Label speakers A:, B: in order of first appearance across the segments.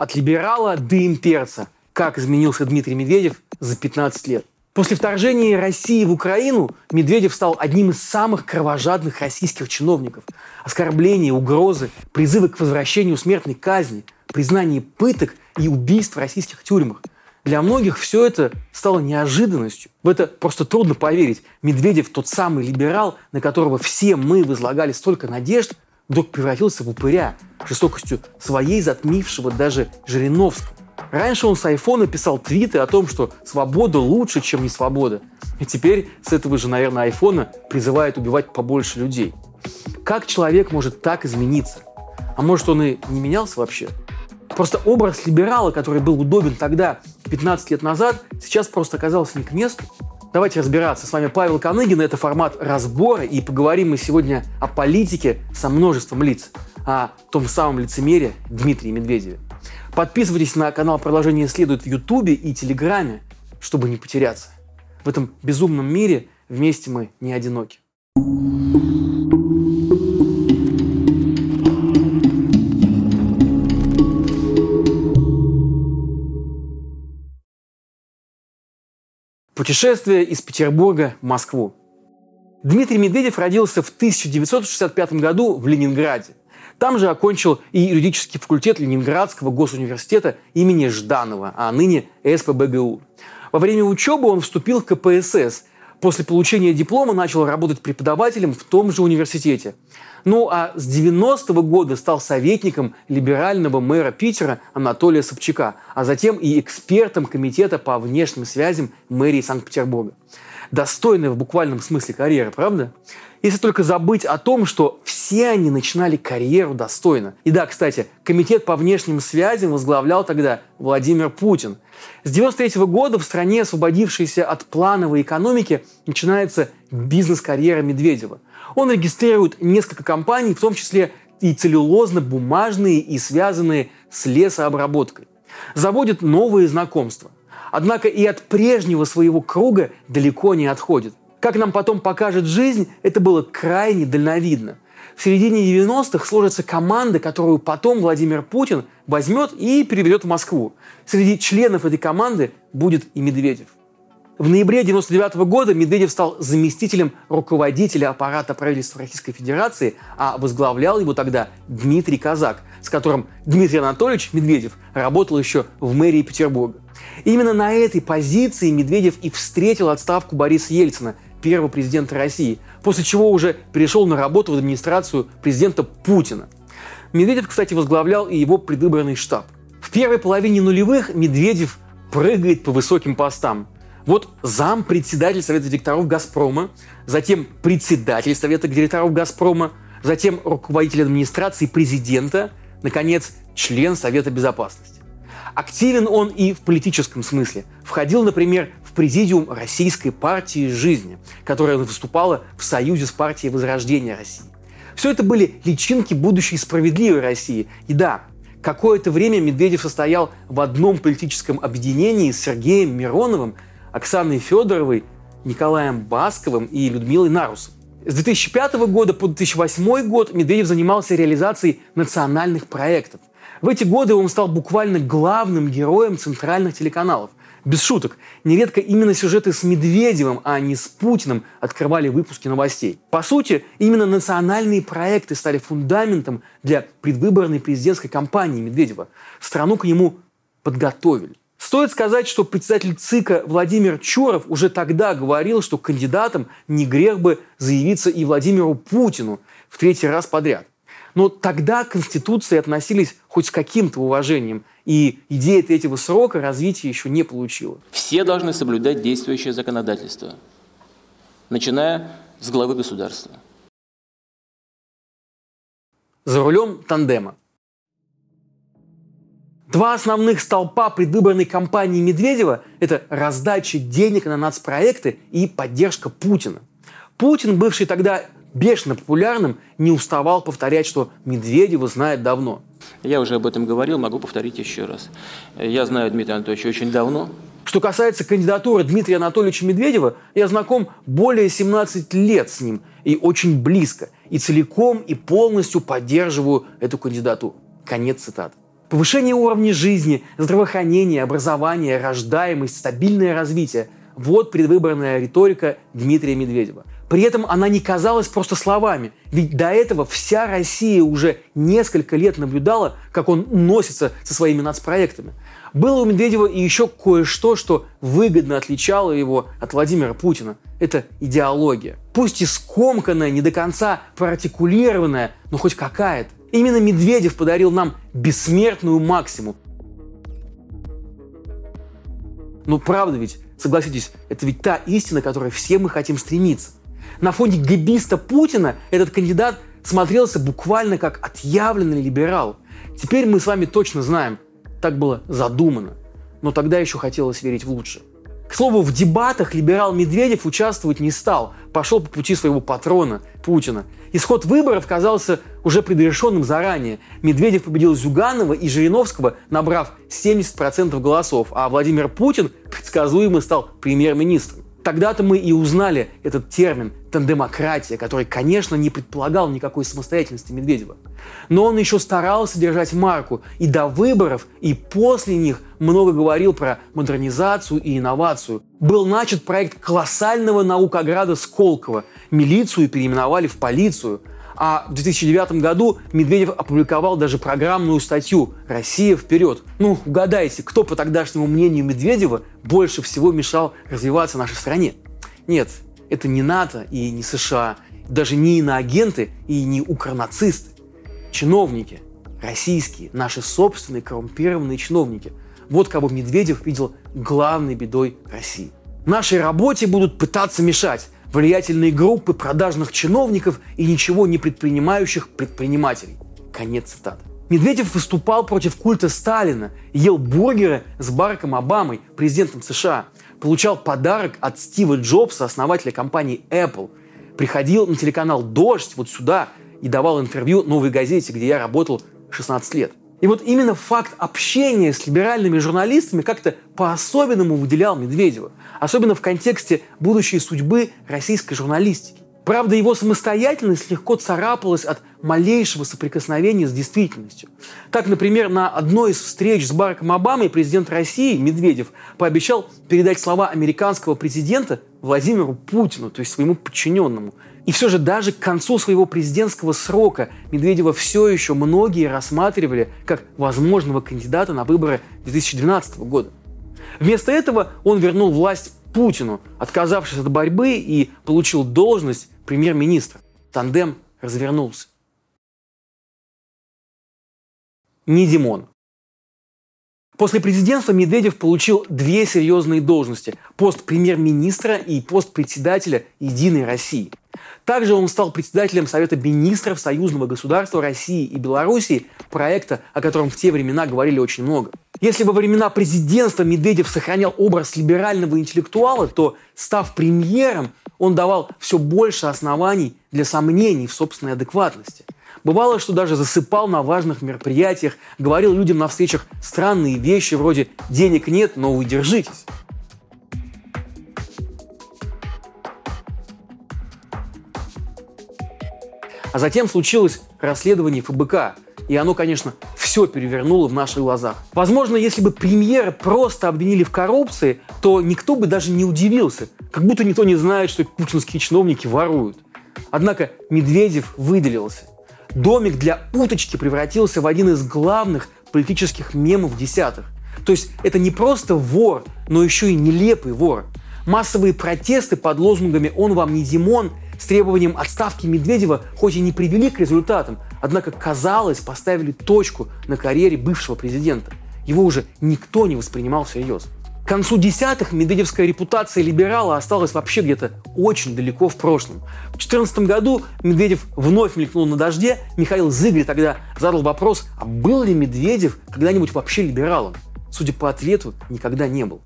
A: от либерала до имперца. Как изменился Дмитрий Медведев за 15 лет. После вторжения России в Украину Медведев стал одним из самых кровожадных российских чиновников. Оскорбления, угрозы, призывы к возвращению смертной казни, признание пыток и убийств в российских тюрьмах. Для многих все это стало неожиданностью. В это просто трудно поверить. Медведев, тот самый либерал, на которого все мы возлагали столько надежд, вдруг превратился в упыря, жестокостью своей затмившего даже Жириновского. Раньше он с айфона писал твиты о том, что свобода лучше, чем не свобода. И теперь с этого же, наверное, айфона призывает убивать побольше людей. Как человек может так измениться? А может, он и не менялся вообще? Просто образ либерала, который был удобен тогда, 15 лет назад, сейчас просто оказался не к месту. Давайте разбираться. С вами Павел Коныгин. Это формат разбора. И поговорим мы сегодня о политике со множеством лиц. О том самом лицемере Дмитрии Медведеве. Подписывайтесь на канал «Продолжение следует» в Ютубе и Телеграме, чтобы не потеряться. В этом безумном мире вместе мы не одиноки. Путешествие из Петербурга в Москву. Дмитрий Медведев родился в 1965 году в Ленинграде. Там же окончил и юридический факультет Ленинградского госуниверситета имени Жданова, а ныне СПБГУ. Во время учебы он вступил в КПСС. После получения диплома начал работать преподавателем в том же университете. Ну а с 90-го года стал советником либерального мэра Питера Анатолия Собчака, а затем и экспертом комитета по внешним связям мэрии Санкт-Петербурга. Достойная в буквальном смысле карьера, правда? Если только забыть о том, что все они начинали карьеру достойно. И да, кстати, комитет по внешним связям возглавлял тогда Владимир Путин. С 93 года в стране, освободившейся от плановой экономики, начинается бизнес-карьера Медведева. Он регистрирует несколько компаний, в том числе и целлюлозно-бумажные, и связанные с лесообработкой. Заводит новые знакомства. Однако и от прежнего своего круга далеко не отходит. Как нам потом покажет жизнь, это было крайне дальновидно. В середине 90-х сложится команда, которую потом Владимир Путин возьмет и переведет в Москву. Среди членов этой команды будет и Медведев. В ноябре 1999 года Медведев стал заместителем руководителя аппарата правительства Российской Федерации, а возглавлял его тогда Дмитрий Казак, с которым Дмитрий Анатольевич Медведев работал еще в мэрии Петербурга. Именно на этой позиции Медведев и встретил отставку Бориса Ельцина – первого президента России, после чего уже перешел на работу в администрацию президента Путина. Медведев, кстати, возглавлял и его предвыборный штаб. В первой половине нулевых Медведев прыгает по высоким постам. Вот зам председатель Совета директоров «Газпрома», затем председатель Совета директоров «Газпрома», затем руководитель администрации президента, наконец, член Совета Безопасности. Активен он и в политическом смысле. Входил, например, в президиум Российской партии жизни, которая выступала в союзе с партией Возрождения России. Все это были личинки будущей справедливой России. И да, какое-то время Медведев состоял в одном политическом объединении с Сергеем Мироновым, Оксаной Федоровой, Николаем Басковым и Людмилой Нарусом. С 2005 года по 2008 год Медведев занимался реализацией национальных проектов. В эти годы он стал буквально главным героем центральных телеканалов. Без шуток, нередко именно сюжеты с Медведевым, а не с Путиным открывали выпуски новостей. По сути, именно национальные проекты стали фундаментом для предвыборной президентской кампании Медведева. Страну к нему подготовили. Стоит сказать, что председатель ЦИКа Владимир Чуров уже тогда говорил, что кандидатом не грех бы заявиться и Владимиру Путину в третий раз подряд. Но тогда к Конституции относились хоть с каким-то уважением, и идея третьего срока развития еще не получила.
B: Все должны соблюдать действующее законодательство, начиная с главы государства.
A: За рулем тандема. Два основных столпа предвыборной кампании Медведева – это раздача денег на нацпроекты и поддержка Путина. Путин, бывший тогда бешено популярным, не уставал повторять, что Медведева знает давно.
B: Я уже об этом говорил, могу повторить еще раз. Я знаю Дмитрия Анатольевича очень давно.
A: Что касается кандидатуры Дмитрия Анатольевича Медведева, я знаком более 17 лет с ним и очень близко. И целиком и полностью поддерживаю эту кандидатуру. Конец цитаты. Повышение уровня жизни, здравоохранение, образование, рождаемость, стабильное развитие – вот предвыборная риторика Дмитрия Медведева. При этом она не казалась просто словами, ведь до этого вся Россия уже несколько лет наблюдала, как он носится со своими нацпроектами. Было у Медведева и еще кое-что, что выгодно отличало его от Владимира Путина. Это идеология. Пусть и скомканная, не до конца проартикулированная, но хоть какая-то. Именно Медведев подарил нам бессмертную максимум. Ну правда ведь, согласитесь, это ведь та истина, к которой все мы хотим стремиться. На фоне гибиста Путина этот кандидат смотрелся буквально как отъявленный либерал. Теперь мы с вами точно знаем, так было задумано. Но тогда еще хотелось верить в лучшее. К слову, в дебатах либерал Медведев участвовать не стал, пошел по пути своего патрона Путина. Исход выборов казался уже предрешенным заранее. Медведев победил Зюганова и Жириновского, набрав 70% голосов, а Владимир Путин предсказуемо стал премьер-министром. Тогда-то мы и узнали этот термин «тандемократия», который, конечно, не предполагал никакой самостоятельности Медведева. Но он еще старался держать марку и до выборов, и после них много говорил про модернизацию и инновацию. Был начат проект колоссального наукограда Сколково. Милицию переименовали в полицию. А в 2009 году Медведев опубликовал даже программную статью «Россия вперед». Ну, угадайте, кто по тогдашнему мнению Медведева больше всего мешал развиваться нашей стране? Нет, это не НАТО и не США, даже не иноагенты и не укронацисты. Чиновники, российские, наши собственные коррумпированные чиновники. Вот кого Медведев видел главной бедой России. Нашей работе будут пытаться мешать, влиятельные группы продажных чиновников и ничего не предпринимающих предпринимателей. Конец цитаты. Медведев выступал против культа Сталина, ел бургеры с Бараком Обамой, президентом США, получал подарок от Стива Джобса, основателя компании Apple, приходил на телеканал «Дождь» вот сюда и давал интервью «Новой газете», где я работал 16 лет. И вот именно факт общения с либеральными журналистами как-то по-особенному выделял Медведева, особенно в контексте будущей судьбы российской журналистики. Правда, его самостоятельность легко царапалась от малейшего соприкосновения с действительностью. Так, например, на одной из встреч с Бараком Обамой президент России Медведев пообещал передать слова американского президента Владимиру Путину, то есть своему подчиненному – и все же даже к концу своего президентского срока Медведева все еще многие рассматривали как возможного кандидата на выборы 2012 года. Вместо этого он вернул власть Путину, отказавшись от борьбы и получил должность премьер-министра. Тандем развернулся. Не Димон. После президентства Медведев получил две серьезные должности – пост премьер-министра и пост председателя «Единой России». Также он стал председателем Совета министров союзного государства России и Белоруссии, проекта, о котором в те времена говорили очень много. Если во времена президентства Медведев сохранял образ либерального интеллектуала, то, став премьером, он давал все больше оснований для сомнений в собственной адекватности. Бывало, что даже засыпал на важных мероприятиях, говорил людям на встречах странные вещи вроде «денег нет, но вы держитесь». А затем случилось расследование ФБК, и оно, конечно, все перевернуло в наших глазах. Возможно, если бы премьера просто обвинили в коррупции, то никто бы даже не удивился. Как будто никто не знает, что путинские чиновники воруют. Однако Медведев выделился. Домик для уточки превратился в один из главных политических мемов десятых. То есть это не просто вор, но еще и нелепый вор. Массовые протесты под лозунгами «Он вам не Димон» с требованием отставки Медведева хоть и не привели к результатам, однако, казалось, поставили точку на карьере бывшего президента. Его уже никто не воспринимал всерьез. К концу десятых медведевская репутация либерала осталась вообще где-то очень далеко в прошлом. В 2014 году Медведев вновь мелькнул на дожде. Михаил Зыгорь тогда задал вопрос, а был ли Медведев когда-нибудь вообще либералом? Судя по ответу, никогда не был.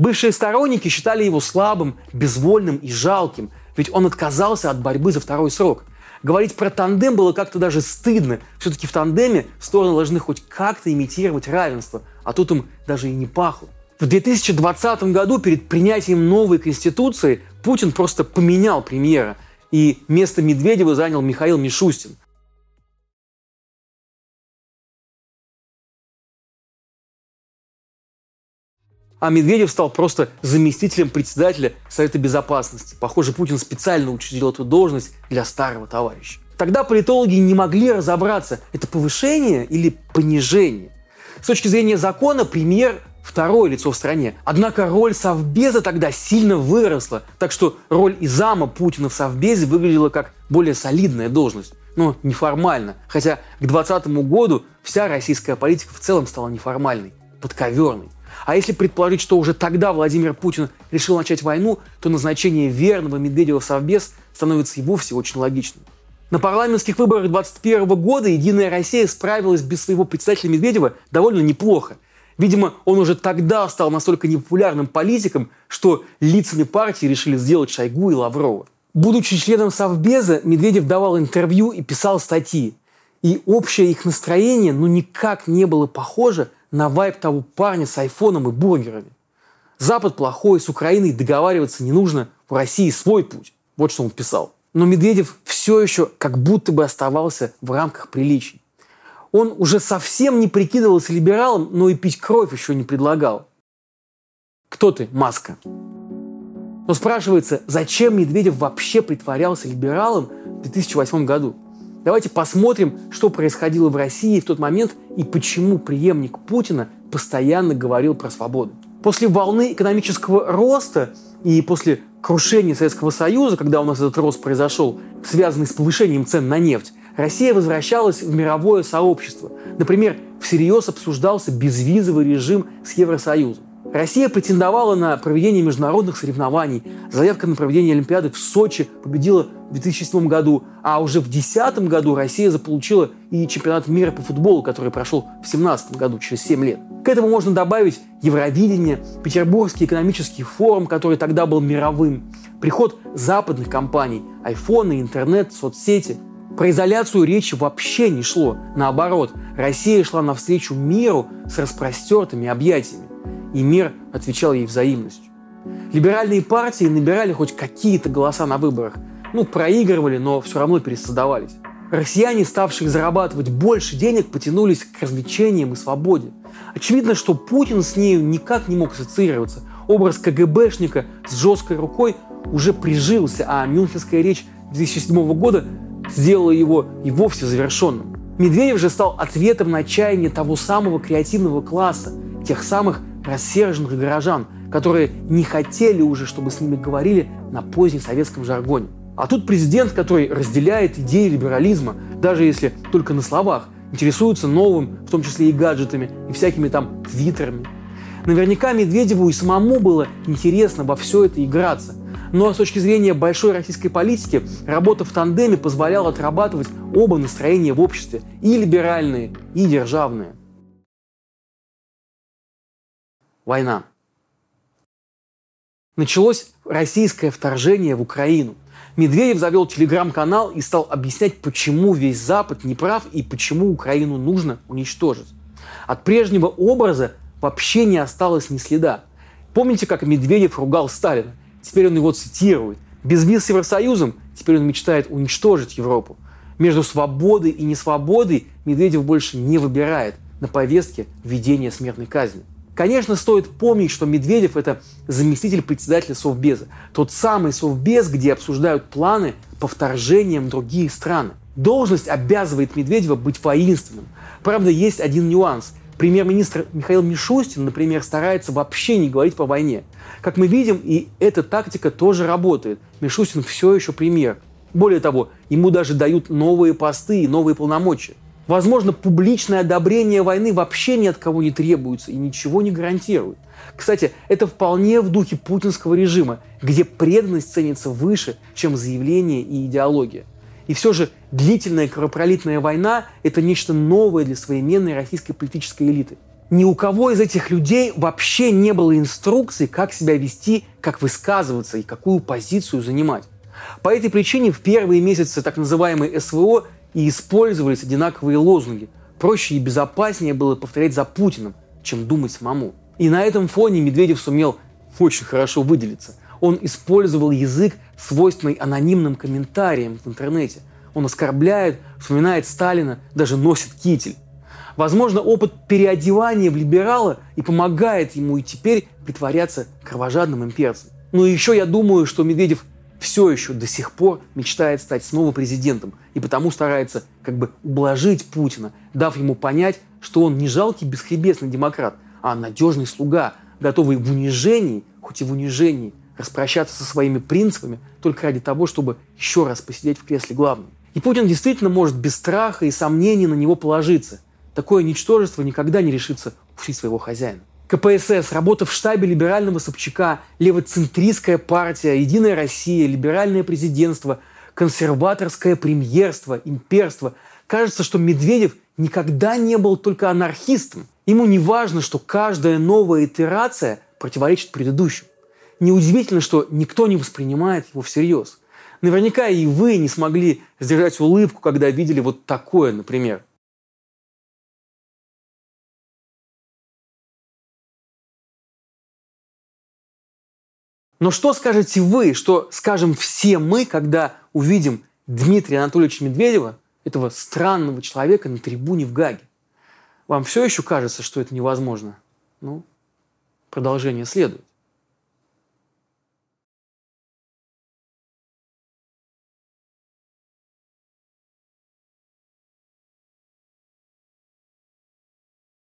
A: Бывшие сторонники считали его слабым, безвольным и жалким, ведь он отказался от борьбы за второй срок. Говорить про тандем было как-то даже стыдно. Все-таки в тандеме стороны должны хоть как-то имитировать равенство. а тут им даже и не пахло. В 2020 году перед принятием новой конституции Путин просто поменял премьера, и место Медведева занял Михаил Мишустин. А Медведев стал просто заместителем председателя Совета Безопасности. Похоже, Путин специально учредил эту должность для старого товарища. Тогда политологи не могли разобраться, это повышение или понижение. С точки зрения закона премьер второе лицо в стране. Однако роль Совбеза тогда сильно выросла, так что роль и зама Путина в Совбезе выглядела как более солидная должность. Но неформально. Хотя к 2020 году вся российская политика в целом стала неформальной, подковерной. А если предположить, что уже тогда Владимир Путин решил начать войну, то назначение верного Медведева в Совбез становится и вовсе очень логичным. На парламентских выборах 2021 года «Единая Россия» справилась без своего председателя Медведева довольно неплохо. Видимо, он уже тогда стал настолько непопулярным политиком, что лицами партии решили сделать Шойгу и Лаврова. Будучи членом Совбеза, Медведев давал интервью и писал статьи. И общее их настроение ну никак не было похоже на вайп того парня с айфоном и бургерами. Запад плохой, с Украиной договариваться не нужно, у России свой путь. Вот что он писал. Но Медведев все еще как будто бы оставался в рамках приличий. Он уже совсем не прикидывался либералом, но и пить кровь еще не предлагал. Кто ты, Маска? Но спрашивается, зачем Медведев вообще притворялся либералом в 2008 году? Давайте посмотрим, что происходило в России в тот момент и почему преемник Путина постоянно говорил про свободу. После волны экономического роста и после крушения Советского Союза, когда у нас этот рост произошел, связанный с повышением цен на нефть, Россия возвращалась в мировое сообщество. Например, всерьез обсуждался безвизовый режим с Евросоюзом. Россия претендовала на проведение международных соревнований. Заявка на проведение Олимпиады в Сочи победила в 2007 году, а уже в 2010 году Россия заполучила и чемпионат мира по футболу, который прошел в 2017 году, через 7 лет. К этому можно добавить Евровидение, Петербургский экономический форум, который тогда был мировым, приход западных компаний, айфоны, интернет, соцсети. Про изоляцию речи вообще не шло. Наоборот, Россия шла навстречу миру с распростертыми объятиями и мир отвечал ей взаимностью. Либеральные партии набирали хоть какие-то голоса на выборах. Ну, проигрывали, но все равно пересоздавались. Россияне, ставшие зарабатывать больше денег, потянулись к развлечениям и свободе. Очевидно, что Путин с нею никак не мог ассоциироваться. Образ КГБшника с жесткой рукой уже прижился, а мюнхенская речь 2007 года сделала его и вовсе завершенным. Медведев же стал ответом на отчаяние того самого креативного класса, тех самых рассерженных горожан, которые не хотели уже, чтобы с ними говорили на позднем советском жаргоне. А тут президент, который разделяет идеи либерализма, даже если только на словах, интересуется новым, в том числе и гаджетами, и всякими там твиттерами. Наверняка Медведеву и самому было интересно во все это играться. Но с точки зрения большой российской политики, работа в тандеме позволяла отрабатывать оба настроения в обществе, и либеральные, и державные. война. Началось российское вторжение в Украину. Медведев завел телеграм-канал и стал объяснять, почему весь Запад не прав и почему Украину нужно уничтожить. От прежнего образа вообще не осталось ни следа. Помните, как Медведев ругал Сталина? Теперь он его цитирует. Без виз с Евросоюзом теперь он мечтает уничтожить Европу. Между свободой и несвободой Медведев больше не выбирает на повестке введения смертной казни. Конечно, стоит помнить, что Медведев – это заместитель председателя Совбеза. Тот самый Совбез, где обсуждают планы по вторжениям в другие страны. Должность обязывает Медведева быть воинственным. Правда, есть один нюанс. Премьер-министр Михаил Мишустин, например, старается вообще не говорить по войне. Как мы видим, и эта тактика тоже работает. Мишустин все еще премьер. Более того, ему даже дают новые посты и новые полномочия. Возможно, публичное одобрение войны вообще ни от кого не требуется и ничего не гарантирует. Кстати, это вполне в духе путинского режима, где преданность ценится выше, чем заявление и идеология. И все же длительная кровопролитная война – это нечто новое для современной российской политической элиты. Ни у кого из этих людей вообще не было инструкций, как себя вести, как высказываться и какую позицию занимать. По этой причине в первые месяцы так называемой СВО и использовались одинаковые лозунги. Проще и безопаснее было повторять за Путиным. чем думать самому. И на этом фоне Медведев сумел очень хорошо выделиться. Он использовал язык, свойственный анонимным комментариям в интернете. Он оскорбляет, вспоминает Сталина, даже носит китель. Возможно, опыт переодевания в либерала и помогает ему и теперь притворяться кровожадным имперцем. Но еще я думаю, что Медведев все еще до сих пор мечтает стать снова президентом и потому старается как бы ублажить Путина, дав ему понять, что он не жалкий бесхребесный демократ, а надежный слуга, готовый в унижении, хоть и в унижении, распрощаться со своими принципами только ради того, чтобы еще раз посидеть в кресле главным. И Путин действительно может без страха и сомнений на него положиться. Такое ничтожество никогда не решится ушить своего хозяина. КПСС, работа в штабе либерального Собчака, левоцентристская партия, Единая Россия, либеральное президентство, консерваторское премьерство, имперство. Кажется, что Медведев никогда не был только анархистом. Ему не важно, что каждая новая итерация противоречит предыдущим. Неудивительно, что никто не воспринимает его всерьез. Наверняка и вы не смогли сдержать улыбку, когда видели вот такое, например. Но что скажете вы, что скажем все мы, когда увидим Дмитрия Анатольевича Медведева, этого странного человека на трибуне в Гаге? Вам все еще кажется, что это невозможно? Ну, продолжение следует.